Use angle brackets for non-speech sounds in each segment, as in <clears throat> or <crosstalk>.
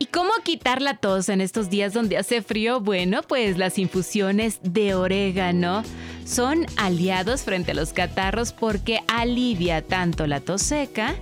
¿Y cómo quitar la tos en estos días donde hace frío? Bueno, pues las infusiones de orégano son aliados frente a los catarros porque alivia tanto la tos seca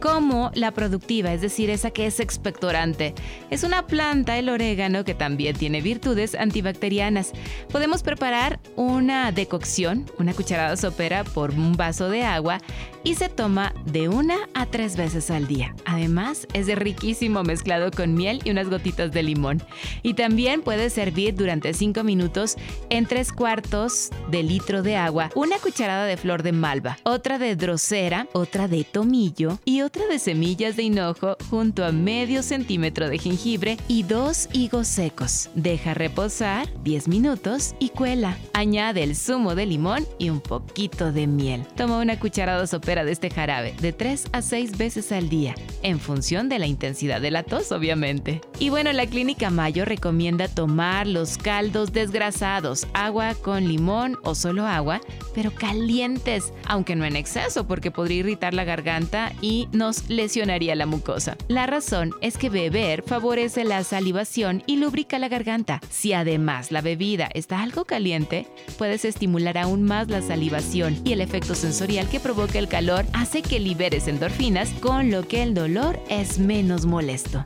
como la productiva, es decir, esa que es expectorante. Es una planta, el orégano, que también tiene virtudes antibacterianas. Podemos preparar una decocción, una cucharada sopera por un vaso de agua y se toma de una a tres veces al día. Además, es de riquísimo mezclado con miel y unas gotitas de limón. Y también puede servir durante cinco minutos en tres cuartos de litro de agua, una cucharada de flor de malva, otra de drosera, otra de tomillo y otra de semillas de hinojo junto a medio centímetro de jengibre y dos higos secos. Deja reposar 10 minutos y cuela. Añade el zumo de limón y un poquito de miel. Toma una cucharada sopera de este jarabe de 3 a 6 veces al día, en función de la intensidad de la tos, obviamente. Y bueno, la Clínica Mayo recomienda tomar los caldos desgrasados, agua con limón o solo agua, pero calientes, aunque no en exceso porque podría irritar la garganta y nos lesionaría la mucosa. La razón es que beber favorece la salivación y lubrica la garganta. Si además la bebida está algo caliente, puedes estimular aún más la salivación y el efecto sensorial que provoca el calor hace que liberes endorfinas, con lo que el dolor es menos molesto.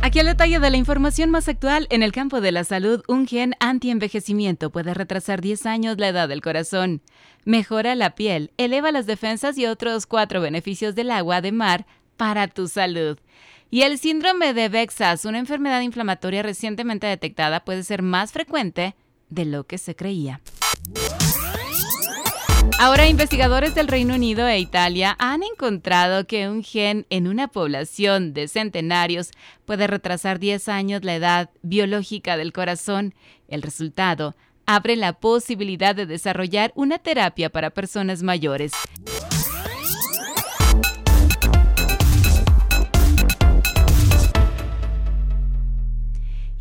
Aquí el detalle de la información más actual en el campo de la salud, un gen anti-envejecimiento puede retrasar 10 años la edad del corazón, mejora la piel, eleva las defensas y otros cuatro beneficios del agua de mar para tu salud. Y el síndrome de Vexas, una enfermedad inflamatoria recientemente detectada, puede ser más frecuente de lo que se creía. Ahora, investigadores del Reino Unido e Italia han encontrado que un gen en una población de centenarios puede retrasar 10 años la edad biológica del corazón. El resultado abre la posibilidad de desarrollar una terapia para personas mayores.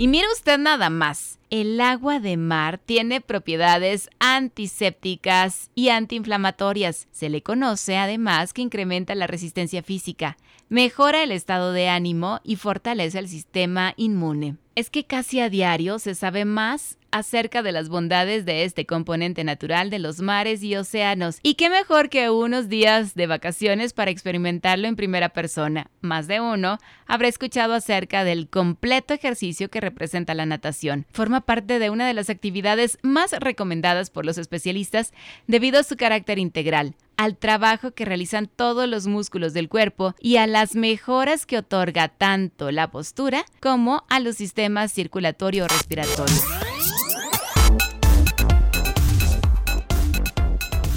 Y mire usted nada más, el agua de mar tiene propiedades antisépticas y antiinflamatorias. Se le conoce además que incrementa la resistencia física, mejora el estado de ánimo y fortalece el sistema inmune. Es que casi a diario se sabe más acerca de las bondades de este componente natural de los mares y océanos. Y qué mejor que unos días de vacaciones para experimentarlo en primera persona. Más de uno habrá escuchado acerca del completo ejercicio que representa la natación. Forma parte de una de las actividades más recomendadas por los especialistas debido a su carácter integral al trabajo que realizan todos los músculos del cuerpo y a las mejoras que otorga tanto la postura como a los sistemas circulatorio respiratorio.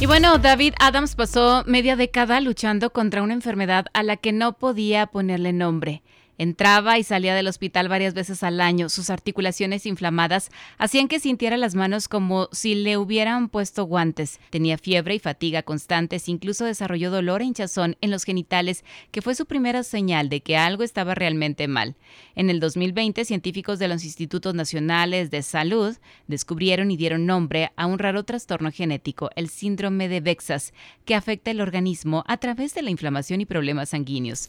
Y bueno, David Adams pasó media década luchando contra una enfermedad a la que no podía ponerle nombre. Entraba y salía del hospital varias veces al año. Sus articulaciones inflamadas hacían que sintiera las manos como si le hubieran puesto guantes. Tenía fiebre y fatiga constantes, incluso desarrolló dolor e hinchazón en los genitales, que fue su primera señal de que algo estaba realmente mal. En el 2020, científicos de los Institutos Nacionales de Salud descubrieron y dieron nombre a un raro trastorno genético, el síndrome de Vexas, que afecta el organismo a través de la inflamación y problemas sanguíneos.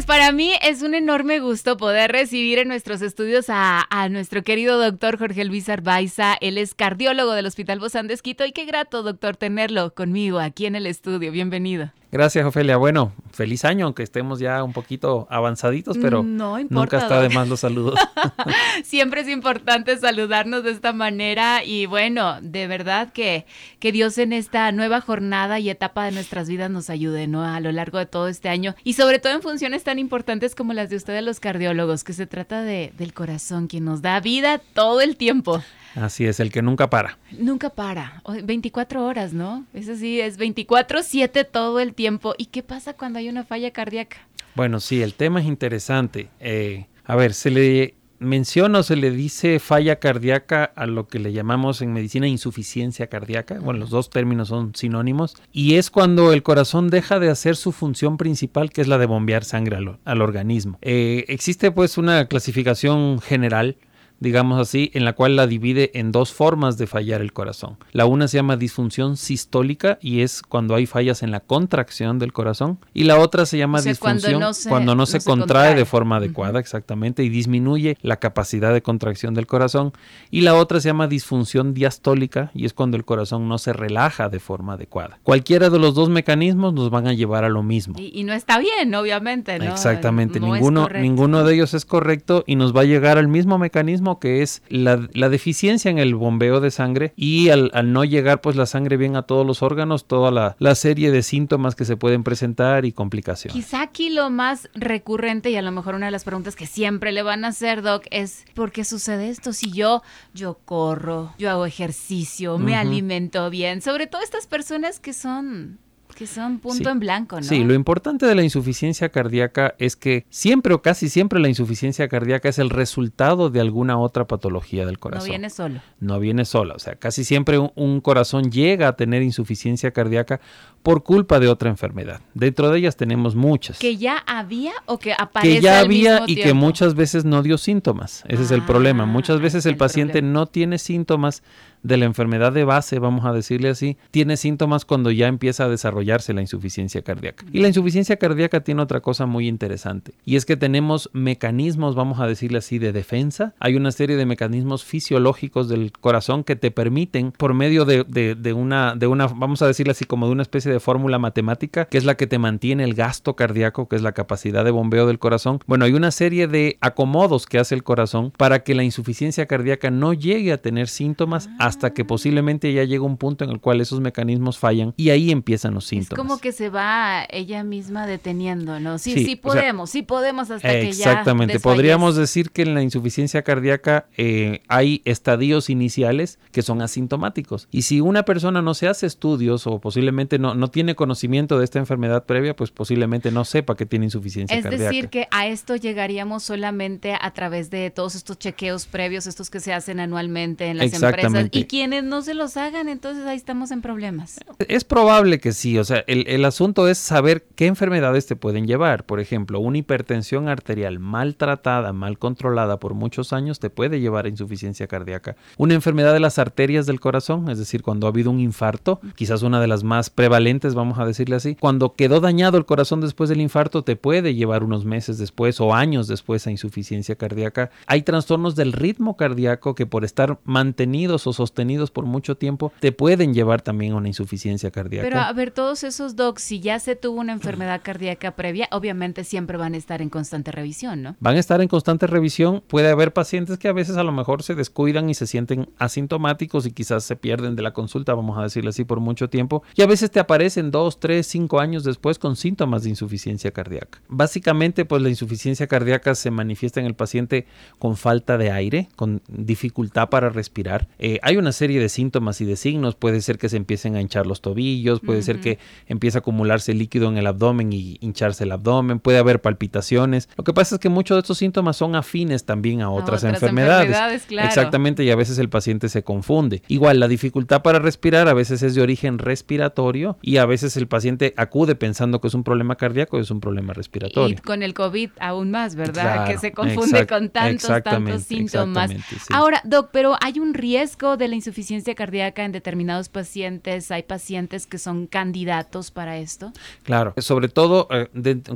Pues para mí es un enorme gusto poder recibir en nuestros estudios a, nuestro querido doctor Jorge Luis Arbaiza. Él es cardiólogo del Hospital Bozán de Esquito y qué grato, doctor, tenerlo conmigo aquí en el estudio. Bienvenido. Gracias, Ofelia. Bueno, feliz año, aunque estemos ya un poquito avanzaditos, pero nunca está de más los saludos. <laughs> Siempre es importante saludarnos de esta manera y bueno, de verdad que, que Dios en esta nueva jornada y etapa de nuestras vidas nos ayude, ¿no? A lo largo de todo este año y sobre todo en funciones tan importantes como las de ustedes los cardiólogos, que se trata de, del corazón, quien nos da vida todo el tiempo. Así es, el que nunca para. Nunca para. 24 horas, ¿no? Eso sí, es 24/7 todo el tiempo. ¿Y qué pasa cuando hay una falla cardíaca? Bueno, sí, el tema es interesante. Eh, a ver, se le menciona o se le dice falla cardíaca a lo que le llamamos en medicina insuficiencia cardíaca. Bueno, los dos términos son sinónimos. Y es cuando el corazón deja de hacer su función principal, que es la de bombear sangre al, organismo. Eh, existe pues una clasificación general digamos así, en la cual la divide en dos formas de fallar el corazón. La una se llama disfunción sistólica y es cuando hay fallas en la contracción del corazón y la otra se llama disfunción cuando no se, contrae, de forma adecuada, exactamente, y disminuye la capacidad de contracción del corazón y la otra se llama disfunción diastólica y es cuando el corazón no se relaja de forma adecuada. Cualquiera de los dos mecanismos nos van a llevar a lo mismo. Y, no está bien, obviamente, ¿no? Exactamente, ninguno, ninguno de ellos es correcto y nos va a llegar al mismo mecanismo que es la, deficiencia en el bombeo de sangre y al, no llegar pues la sangre bien a todos los órganos, toda la, la, serie de síntomas que se pueden presentar y complicaciones. Quizá aquí lo más recurrente y a lo mejor una de las preguntas que siempre le van a hacer, Doc, es ¿por qué sucede esto? Si yo, yo corro, yo hago ejercicio, me alimento bien, sobre todo estas personas que son que son punto en blanco, ¿no? Sí, lo importante de la insuficiencia cardíaca es que siempre o casi siempre la insuficiencia cardíaca es el resultado de alguna otra patología del corazón. No viene solo. No viene sola, o sea, casi siempre un, corazón llega a tener insuficiencia cardíaca por culpa de otra enfermedad. Dentro de ellas tenemos muchas. ¿Que ya había o que aparece Que ya había y que muchas veces no dio síntomas. Ese es el problema. Muchas ah, veces el, paciente no tiene síntomas de la enfermedad de base, vamos a decirle así, tiene síntomas cuando ya empieza a desarrollarse la insuficiencia cardíaca. Y la insuficiencia cardíaca tiene otra cosa muy interesante, y es que tenemos mecanismos, vamos a decirle así, de defensa. Hay una serie de mecanismos fisiológicos del corazón que te permiten, por medio de, de, una, de una, vamos a decirle así, como de una especie de fórmula matemática, que es la que te mantiene el gasto cardíaco, que es la capacidad de bombeo del corazón. Bueno, hay una serie de acomodos que hace el corazón para que la insuficiencia cardíaca no llegue a tener síntomas hasta que posiblemente ya llega un punto en el cual esos mecanismos fallan y ahí empiezan los síntomas. Es como que se va ella misma deteniendo, ¿no? Sí, sí, podemos, sí podemos hasta que ya. Exactamente, podríamos decir que en la insuficiencia cardíaca eh, hay estadios iniciales que son asintomáticos. Y si una persona no se hace estudios o posiblemente no, no tiene conocimiento de esta enfermedad previa, pues posiblemente no sepa que tiene insuficiencia cardíaca. Es decir, que a esto llegaríamos solamente a través de todos estos chequeos previos, estos que se hacen anualmente en las empresas y quienes no se los hagan, entonces ahí estamos en problemas. Es probable que sí, o sea, el, asunto es saber qué enfermedades te pueden llevar. Por ejemplo, una hipertensión arterial mal tratada, mal controlada por muchos años te puede llevar a insuficiencia cardíaca. Una enfermedad de las arterias del corazón, es decir, cuando ha habido un infarto, quizás una de las más prevalentes, vamos a decirle así, cuando quedó dañado el corazón después del infarto, te puede llevar unos meses después o años después a insuficiencia cardíaca. Hay trastornos del ritmo cardíaco que por estar mantenidos o sostenidos por mucho tiempo, te pueden llevar también a una insuficiencia cardíaca. Pero a ver, todos esos docs, si ya se tuvo una enfermedad <clears throat> cardíaca previa, obviamente siempre van a estar en constante revisión, ¿no? Van a estar en constante revisión. Puede haber pacientes que a veces a lo mejor se descuidan y se sienten asintomáticos y quizás se pierden de la consulta, vamos a decirle así, por mucho tiempo. Y a veces te aparecen dos, tres, cinco años después con síntomas de insuficiencia cardíaca. Básicamente, pues la insuficiencia cardíaca se manifiesta en el paciente con falta de aire, con dificultad para respirar. Eh, hay una serie de síntomas y de signos. Puede ser que se empiecen a hinchar los tobillos, puede ser que empiece a acumularse líquido en el abdomen y hincharse el abdomen, puede haber palpitaciones. Lo que pasa es que muchos de estos síntomas son afines también a otras, enfermedades. Exactamente, y a veces el paciente se confunde. Igual, la dificultad para respirar a veces es de origen respiratorio y a veces el paciente acude pensando que es un problema cardíaco y es un problema respiratorio. Y con el COVID aún más, ¿verdad? que se confunde con tantos, tantos síntomas. Ahora, Doc, pero hay un riesgo de la insuficiencia cardíaca en determinados pacientes? ¿Hay pacientes que son candidatos para esto? Claro, sobre todo, eh,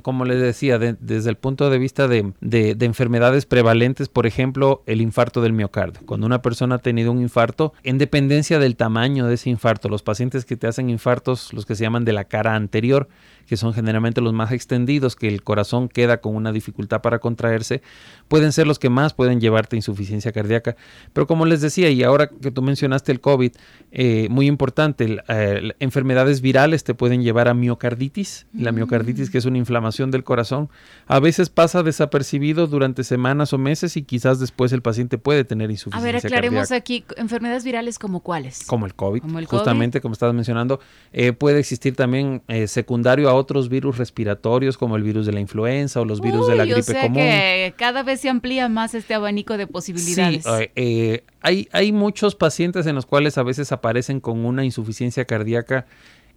como les decía, de- desde el punto de vista de, de- de enfermedades prevalentes, por ejemplo, el infarto del miocardio. Cuando una persona ha tenido un infarto, en dependencia del tamaño de ese infarto, los pacientes que te hacen infartos, los que se llaman de la cara anterior, que son generalmente los más extendidos, que el corazón queda con una dificultad para contraerse, pueden ser los que más pueden llevarte insuficiencia cardíaca. Pero como les decía, y ahora que tú mencionaste el COVID, eh, muy importante, eh, enfermedades virales te pueden llevar a miocarditis. La miocarditis, que es una inflamación del corazón, a veces pasa desapercibido durante semanas o meses y quizás después el paciente puede tener A insuficiencia ver, aclaremos cardíaca. aquí, enfermedades virales como cuáles. Como el COVID, Como el justamente como estabas mencionando, eh, puede existir también secundario a otros virus respiratorios como el virus de la influenza o los virus de la gripe o sea común. que cada vez se amplía más este abanico de posibilidades. Sí, hay, muchos pacientes en los cuales a veces aparecen con una insuficiencia cardíaca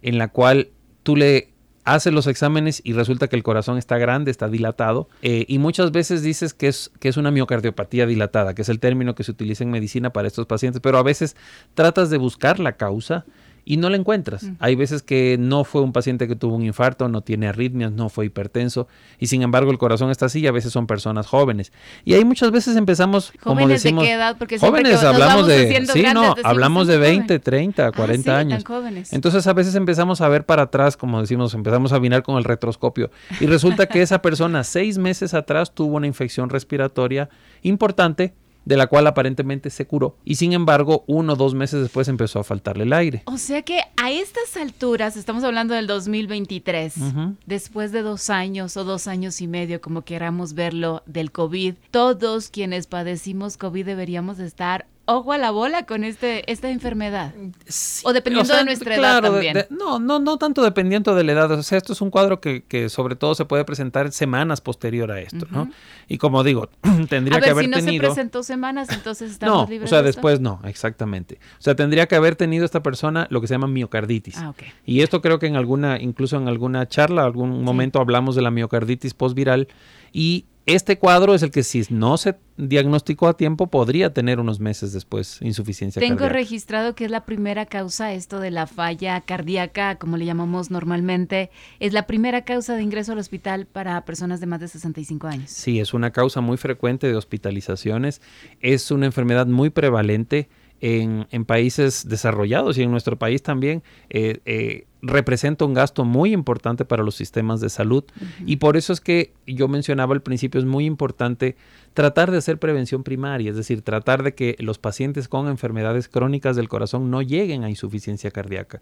en la cual tú le haces los exámenes y resulta que el corazón está grande, está dilatado eh, y muchas veces dices que es, que es una miocardiopatía dilatada, que es el término que se utiliza en medicina para estos pacientes, pero a veces tratas de buscar la causa y no la encuentras. Hay veces que no fue un paciente que tuvo un infarto, no tiene arritmias, no fue hipertenso y sin embargo el corazón está así y a veces son personas jóvenes. Y ahí muchas veces empezamos, como ¿Jóvenes de decimos, qué edad? Porque jóvenes que hablamos de sí, grandes no, hablamos de "Tan joven". 20, 30, 40 Ah, sí, años. jóvenes. Entonces a veces empezamos a ver para atrás, como decimos, empezamos a mirar con el retroscopio y resulta que esa persona <laughs> seis meses atrás tuvo una infección respiratoria importante de la cual aparentemente se curó y sin embargo uno o dos meses después empezó a faltarle el aire. O sea que a estas alturas, estamos hablando del 2023, Ujú. después de dos años o dos años y medio, como queramos verlo, del COVID, todos quienes padecimos COVID deberíamos de estar ojo a la bola con este, esta enfermedad. Sí, O dependiendo de nuestra edad también. de- no, no, no tanto dependiendo de la edad. O sea, esto es un cuadro que, que sobre todo se puede presentar semanas posterior a esto, ¿no? Y como digo, <clears throat> tendría a que ver, haber si no se tenido. presentó semanas, entonces estamos No, libres o sea, de esto? después no, exactamente. O sea, tendría que haber tenido esta persona lo que se llama miocarditis. Ah, ok. Y esto creo que en alguna, incluso en alguna charla, algún momento hablamos de la miocarditis postviral. Y este cuadro es el que si no se diagnosticó a tiempo podría tener unos meses después insuficiencia Tengo cardíaca. registrado que es la primera causa, esto de la falla cardíaca, como le llamamos normalmente, es la primera causa de ingreso al hospital para personas de más de 65 años. Sí, es una causa muy frecuente de hospitalizaciones. Es una enfermedad muy prevalente en, en países desarrollados y en nuestro país también. eh, eh, representa un gasto muy importante para los sistemas de salud y por eso es que yo mencionaba al principio es muy importante tratar de hacer prevención primaria, es decir, tratar de que los pacientes con enfermedades crónicas del corazón no lleguen a insuficiencia cardíaca.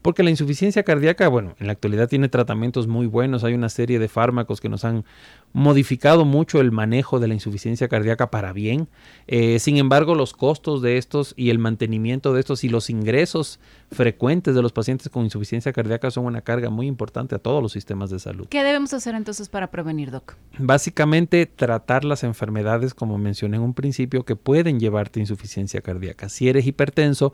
Porque la insuficiencia cardíaca, bueno, en la actualidad tiene tratamientos muy buenos, hay una serie de fármacos que nos han modificado mucho el manejo de la insuficiencia cardíaca para bien. Eh, sin embargo, los costos de estos y el mantenimiento de estos y los ingresos frecuentes de los pacientes con insuficiencia cardíaca son una carga muy importante a todos los sistemas de salud. ¿Qué debemos hacer entonces para prevenir, Doc? Básicamente tratar las enfermedades, como mencioné en un principio, que pueden llevarte a insuficiencia cardíaca. Si eres hipertenso,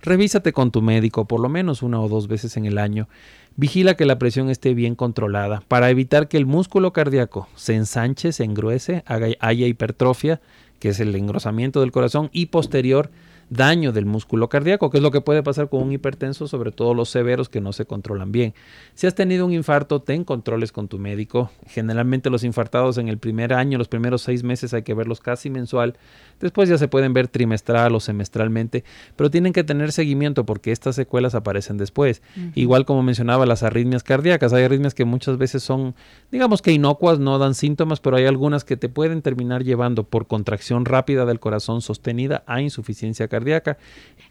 revísate con tu médico por lo menos una o dos veces en el año. Vigila que la presión esté bien controlada para evitar que el músculo cardíaco se ensanche, se engruese, haga, haya hipertrofia, que es el engrosamiento del corazón, y posterior daño del músculo cardíaco, que es lo que puede pasar con un hipertenso, sobre todo los severos que no se controlan bien. Si has tenido un infarto, ten controles con tu médico. Generalmente los infartados en el primer año, los primeros seis meses hay que verlos casi mensual. Después ya se pueden ver trimestral o semestralmente, pero tienen que tener seguimiento porque estas secuelas aparecen después. Igual como mencionaba las arritmias cardíacas, hay arritmias que muchas veces son, digamos que inocuas, no dan síntomas, pero hay algunas que te pueden terminar llevando por contracción rápida del corazón sostenida a insuficiencia cardíaca.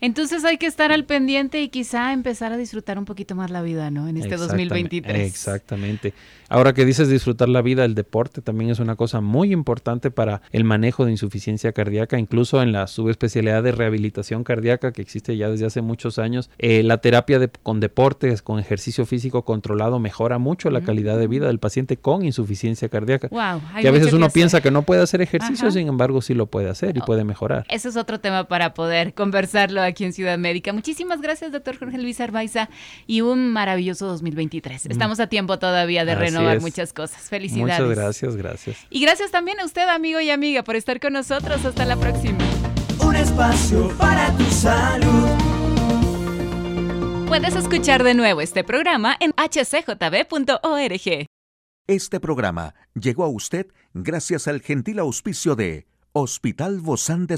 Entonces hay que estar al pendiente y quizá empezar a disfrutar un poquito más la vida, ¿no? En este Exactamente, 2023. Exactamente. Ahora que dices disfrutar la vida, el deporte también es una cosa muy importante para el manejo de insuficiencia cardíaca, incluso en la subespecialidad de rehabilitación cardíaca que existe ya desde hace muchos años. Eh, la terapia de- con deportes, con ejercicio físico controlado, mejora mucho la calidad de vida del paciente con insuficiencia cardíaca. Wow, hay que a veces uno piensa que no puede hacer ejercicio, Ajá. sin embargo sí lo puede hacer y puede mejorar. Ese es otro tema para poder conversarlo aquí en Ciudad Médica. Muchísimas gracias, doctor Jorge Luis Arbaiza, y un maravilloso 2023. Mm. Estamos a tiempo todavía de renovar muchas cosas. Felicidades. Muchas gracias, gracias. Y gracias también a usted, amigo y amiga, por estar con nosotros. Hasta la próxima. Un espacio para tu salud. Puedes escuchar de nuevo este programa en hcjb.org. Este programa llegó a usted gracias al gentil auspicio de Hospital Bozán de